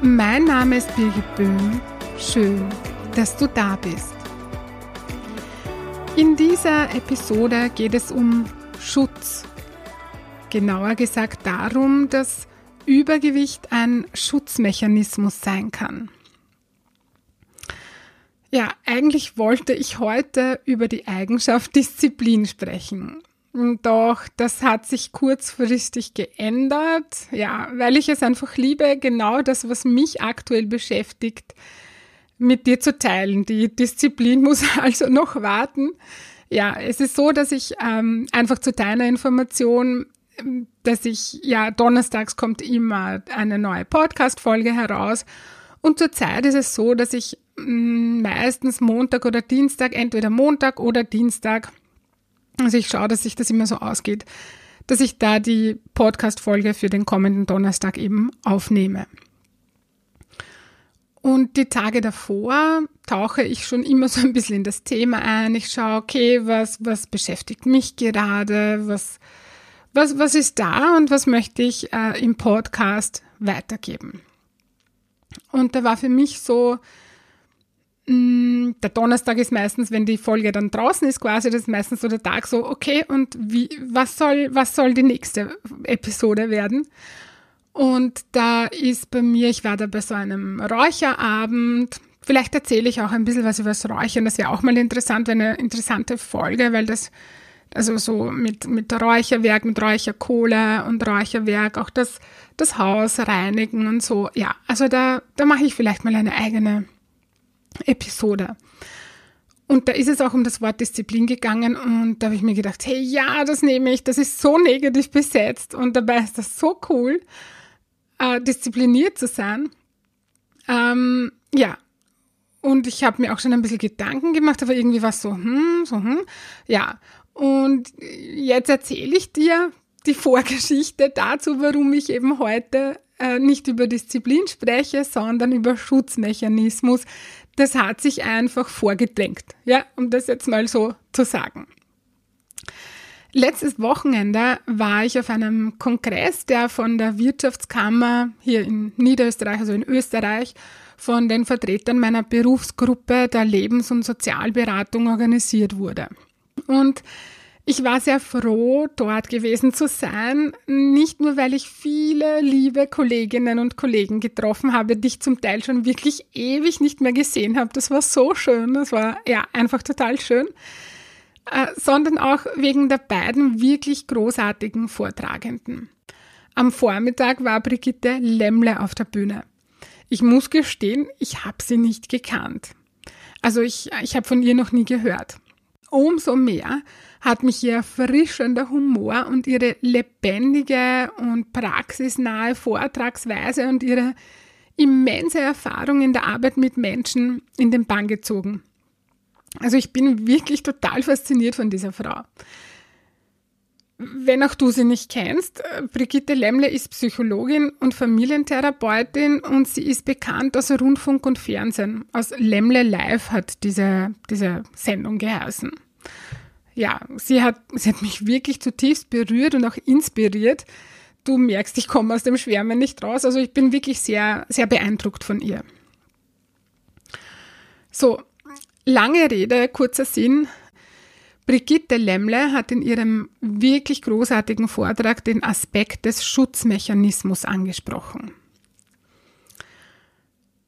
Mein Name ist Birgit Böhm. Schön, dass du da bist. In dieser Episode geht es um Schutz. Genauer gesagt darum, dass Übergewicht ein Schutzmechanismus sein kann. Ja, eigentlich wollte ich heute über die Eigenschaft Disziplin sprechen. Doch das hat sich kurzfristig geändert, ja, weil ich es einfach liebe, genau das, was mich aktuell beschäftigt, mit dir zu teilen. Die Disziplin muss also noch warten. Ja, es ist so, dass ich ähm, einfach zu deiner Information, dass ich, ja, donnerstags kommt immer eine neue Podcast-Folge heraus. Und zurzeit ist es so, dass ich mh, mm, meistens Montag oder Dienstag, entweder Montag oder Dienstag, also ich schaue, dass sich das immer so ausgeht, dass ich da die Podcast-Folge für den kommenden Donnerstag eben aufnehme. Und die Tage davor tauche ich schon immer so ein bisschen in das Thema ein. Ich schaue, okay, was, was beschäftigt mich gerade? Was, was, was ist da und was möchte ich äh, im Podcast weitergeben? Und da war für mich so der Donnerstag ist meistens, wenn die Folge dann draußen ist, quasi, das ist meistens so der Tag so, okay, und wie, was soll, was soll die nächste Episode werden? Und da ist bei mir, ich war da bei so einem Räucherabend. Vielleicht erzähle ich auch ein bisschen was über das Räuchern. Das wäre auch mal interessant, eine interessante Folge, weil das, also so mit, mit Räucherwerk, mit Räucherkohle und Räucherwerk, auch das, das Haus reinigen und so. Ja, also da, da mache ich vielleicht mal eine eigene Episode. Und da ist es auch um das Wort Disziplin gegangen und da habe ich mir gedacht, hey, ja, das nehme ich, das ist so negativ besetzt und dabei ist das so cool, äh, diszipliniert zu sein. Ähm, ja, und ich habe mir auch schon ein bisschen Gedanken gemacht, aber irgendwie war es so, hm, so, hm, ja. Und jetzt erzähle ich dir die Vorgeschichte dazu, warum ich eben heute äh, nicht über Disziplin spreche, sondern über Schutzmechanismus, das hat sich einfach vorgedrängt, ja, um das jetzt mal so zu sagen. Letztes Wochenende war ich auf einem Kongress, der von der Wirtschaftskammer hier in Niederösterreich, also in Österreich, von den Vertretern meiner Berufsgruppe der Lebens- und Sozialberatung organisiert wurde. Und ich war sehr froh, dort gewesen zu sein, nicht nur weil ich viele liebe Kolleginnen und Kollegen getroffen habe, die ich zum Teil schon wirklich ewig nicht mehr gesehen habe. Das war so schön, das war ja einfach total schön, äh, sondern auch wegen der beiden wirklich großartigen Vortragenden. Am Vormittag war Brigitte Lemmle auf der Bühne. Ich muss gestehen, ich habe sie nicht gekannt. Also ich, ich habe von ihr noch nie gehört. Umso mehr hat mich ihr erfrischender Humor und ihre lebendige und praxisnahe Vortragsweise und ihre immense Erfahrung in der Arbeit mit Menschen in den Bann gezogen. Also ich bin wirklich total fasziniert von dieser Frau. Wenn auch du sie nicht kennst, Brigitte Lemmle ist Psychologin und Familientherapeutin und sie ist bekannt aus Rundfunk und Fernsehen. Aus Lemmle Live hat diese, diese Sendung geheißen ja, sie hat, sie hat mich wirklich zutiefst berührt und auch inspiriert. Du merkst, ich komme aus dem Schwärmen nicht raus. Also ich bin wirklich sehr, sehr beeindruckt von ihr. So, lange Rede, kurzer Sinn. Brigitte Lemmle hat in ihrem wirklich großartigen Vortrag den Aspekt des Schutzmechanismus angesprochen.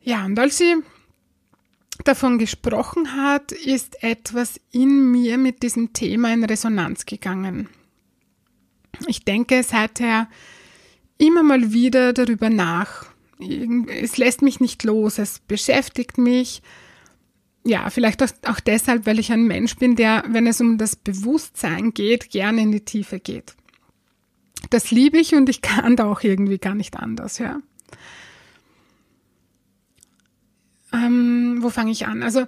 Ja, und als sie davon gesprochen hat, ist etwas in mir mit diesem Thema in Resonanz gegangen. Ich denke seither immer mal wieder darüber nach. Es lässt mich nicht los, es beschäftigt mich. Ja, vielleicht auch deshalb, weil ich ein Mensch bin, der, wenn es um das Bewusstsein geht, gerne in die Tiefe geht. Das liebe ich und ich kann da auch irgendwie gar nicht anders, ja. Ähm, wo fange ich an? Also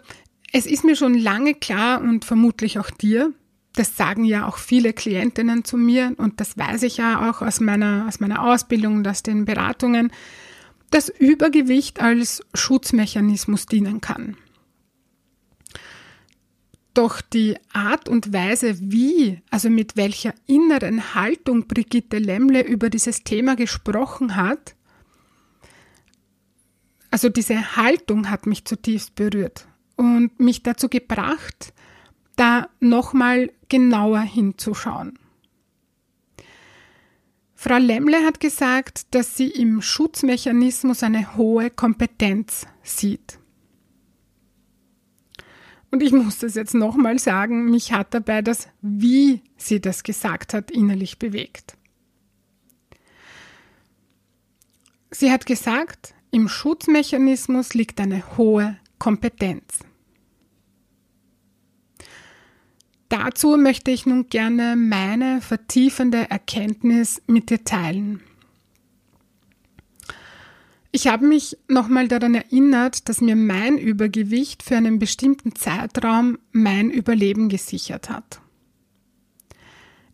es ist mir schon lange klar und vermutlich auch dir, das sagen ja auch viele Klientinnen zu mir und das weiß ich ja auch aus meiner, aus meiner Ausbildung und aus den Beratungen, dass Übergewicht als Schutzmechanismus dienen kann. Doch die Art und Weise, wie, also mit welcher inneren Haltung Brigitte Lemmle über dieses Thema gesprochen hat, also diese Haltung hat mich zutiefst berührt und mich dazu gebracht, da nochmal genauer hinzuschauen. Frau Lemmle hat gesagt, dass sie im Schutzmechanismus eine hohe Kompetenz sieht. Und ich muss das jetzt nochmal sagen, mich hat dabei das, wie sie das gesagt hat, innerlich bewegt. Sie hat gesagt, im Schutzmechanismus liegt eine hohe Kompetenz. Dazu möchte ich nun gerne meine vertiefende Erkenntnis mit dir teilen. Ich habe mich nochmal daran erinnert, dass mir mein Übergewicht für einen bestimmten Zeitraum mein Überleben gesichert hat.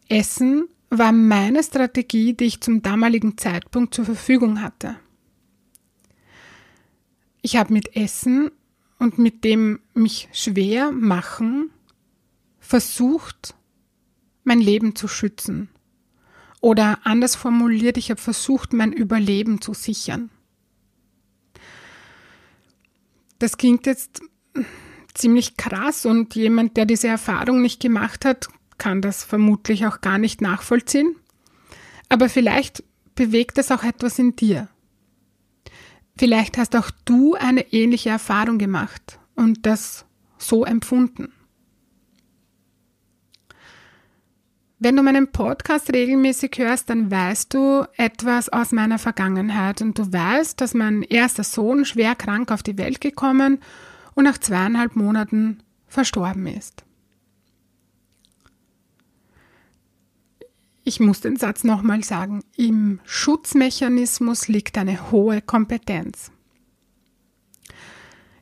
Essen war meine Strategie, die ich zum damaligen Zeitpunkt zur Verfügung hatte. Ich habe mit Essen und mit dem mich schwer machen versucht, mein Leben zu schützen. Oder anders formuliert, ich habe versucht, mein Überleben zu sichern. Das klingt jetzt ziemlich krass und jemand, der diese Erfahrung nicht gemacht hat, kann das vermutlich auch gar nicht nachvollziehen. Aber vielleicht bewegt es auch etwas in dir. Vielleicht hast auch du eine ähnliche Erfahrung gemacht und das so empfunden. Wenn du meinen Podcast regelmäßig hörst, dann weißt du etwas aus meiner Vergangenheit und du weißt, dass mein erster Sohn schwer krank auf die Welt gekommen und nach zweieinhalb Monaten verstorben ist. Ich muss den Satz nochmal sagen. Im Schutzmechanismus liegt eine hohe Kompetenz.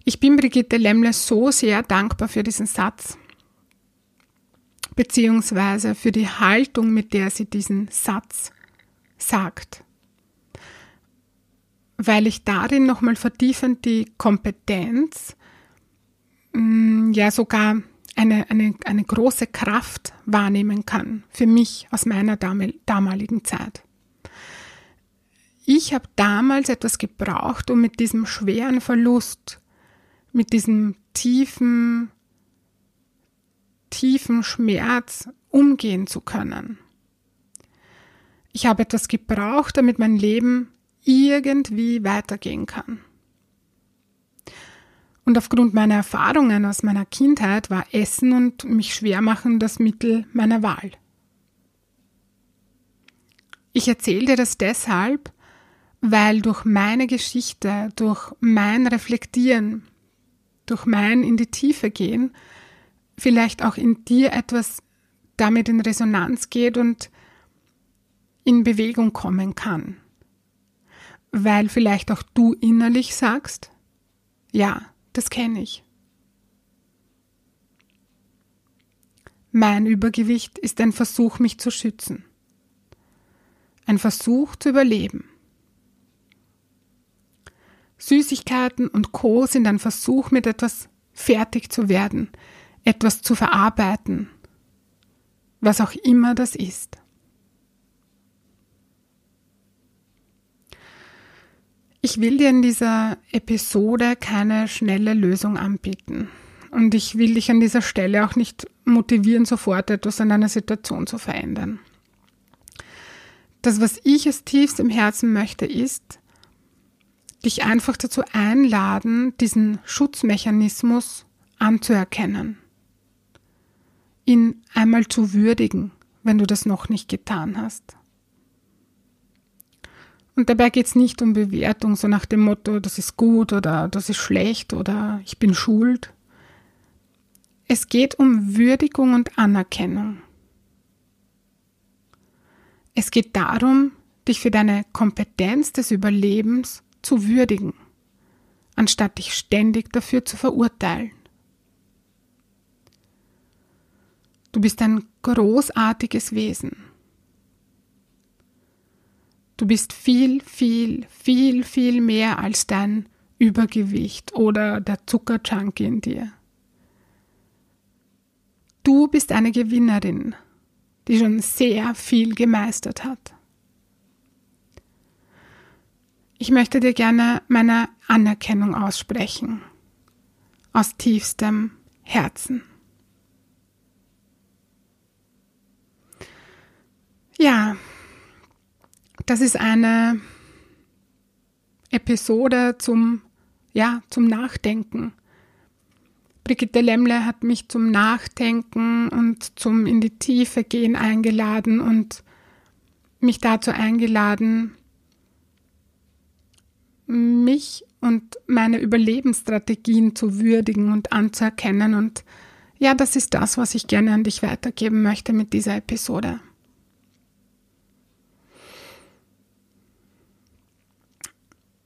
Ich bin Brigitte Lemmle so sehr dankbar für diesen Satz beziehungsweise für die Haltung, mit der sie diesen Satz sagt. Weil ich darin nochmal vertiefend die Kompetenz, mm, ja sogar eine, eine, eine große Kraft wahrnehmen kann, für mich aus meiner damaligen Zeit. Ich habe damals etwas gebraucht, um mit diesem schweren Verlust, mit diesem tiefen tiefen Schmerz umgehen zu können. Ich habe etwas gebraucht, damit mein Leben irgendwie weitergehen kann. Und aufgrund meiner Erfahrungen aus meiner Kindheit war Essen und mich schwer machen das Mittel meiner Wahl. Ich erzähle dir das deshalb, weil durch meine Geschichte, durch mein Reflektieren, durch mein in die Tiefe gehen, vielleicht auch in dir etwas damit in Resonanz geht und in Bewegung kommen kann. Weil vielleicht auch du innerlich sagst, ja, das kenne ich. Mein Übergewicht ist ein Versuch, mich zu schützen. Ein Versuch zu überleben. Süßigkeiten und Co sind ein Versuch, mit etwas fertig zu werden, etwas zu verarbeiten, was auch immer das ist. Ich will dir in dieser Episode keine schnelle Lösung anbieten. Und ich will dich an dieser Stelle auch nicht motivieren, sofort etwas an deiner Situation zu verändern. Das, was ich als tiefst im Herzen möchte, ist, dich einfach dazu einladen, diesen Schutzmechanismus anzuerkennen ihn einmal zu würdigen, wenn du das noch nicht getan hast. Und dabei geht es nicht um Bewertung, so nach dem Motto, das ist gut oder das ist schlecht oder ich bin schuld. Es geht um Würdigung und Anerkennung. Es geht darum, dich für deine Kompetenz des Überlebens zu würdigen, anstatt dich ständig dafür zu verurteilen. Du bist ein großartiges Wesen. Du bist viel, viel, viel, viel mehr als dein Übergewicht oder der Zuckerjunkie in dir. Du bist eine Gewinnerin, die schon sehr viel gemeistert hat. Ich möchte dir gerne meine Anerkennung aussprechen. Aus tiefstem Herzen. Ja, das ist eine Episode zum, ja, zum Nachdenken. Brigitte Lemmle hat mich zum Nachdenken und zum in die Tiefe gehen eingeladen und mich dazu eingeladen, mich und meine Überlebensstrategien zu würdigen und anzuerkennen. Und ja, das ist das, was ich gerne an dich weitergeben möchte mit dieser Episode.